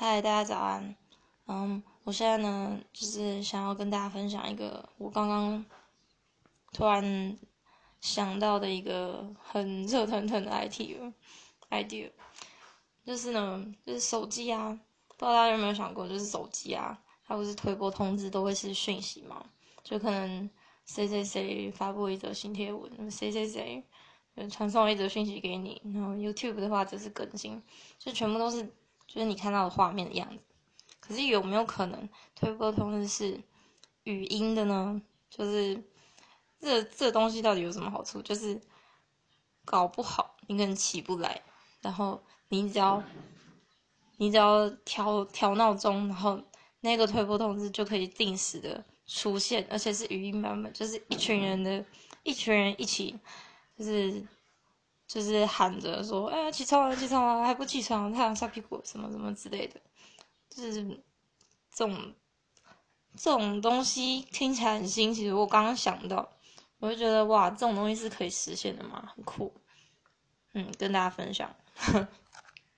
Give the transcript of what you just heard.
嗨，大家早安。嗯，我现在呢，就是想要跟大家分享一个我刚刚突然想到的一个很热腾腾的 idea idea，就是呢，就是手机啊，不知道大家有没有想过，就是手机啊，它不是推播通知都会是讯息吗？就可能谁谁谁发布一则新贴文，谁谁谁传送一则讯息给你，然后 YouTube 的话就是更新，就全部都是。就是你看到的画面的样子，可是有没有可能推播通知是语音的呢？就是这这东西到底有什么好处？就是搞不好你可能起不来，然后你只要你只要调调闹钟，然后那个推播通知就可以定时的出现，而且是语音版本，就是一群人的一群人一起，就是。就是喊着说：“哎，起床了，起床了，还不起床？太阳晒屁股，什么什么之类的。”就是这种这种东西听起来很新奇。我刚刚想到，我就觉得哇，这种东西是可以实现的嘛？很酷。嗯，跟大家分享。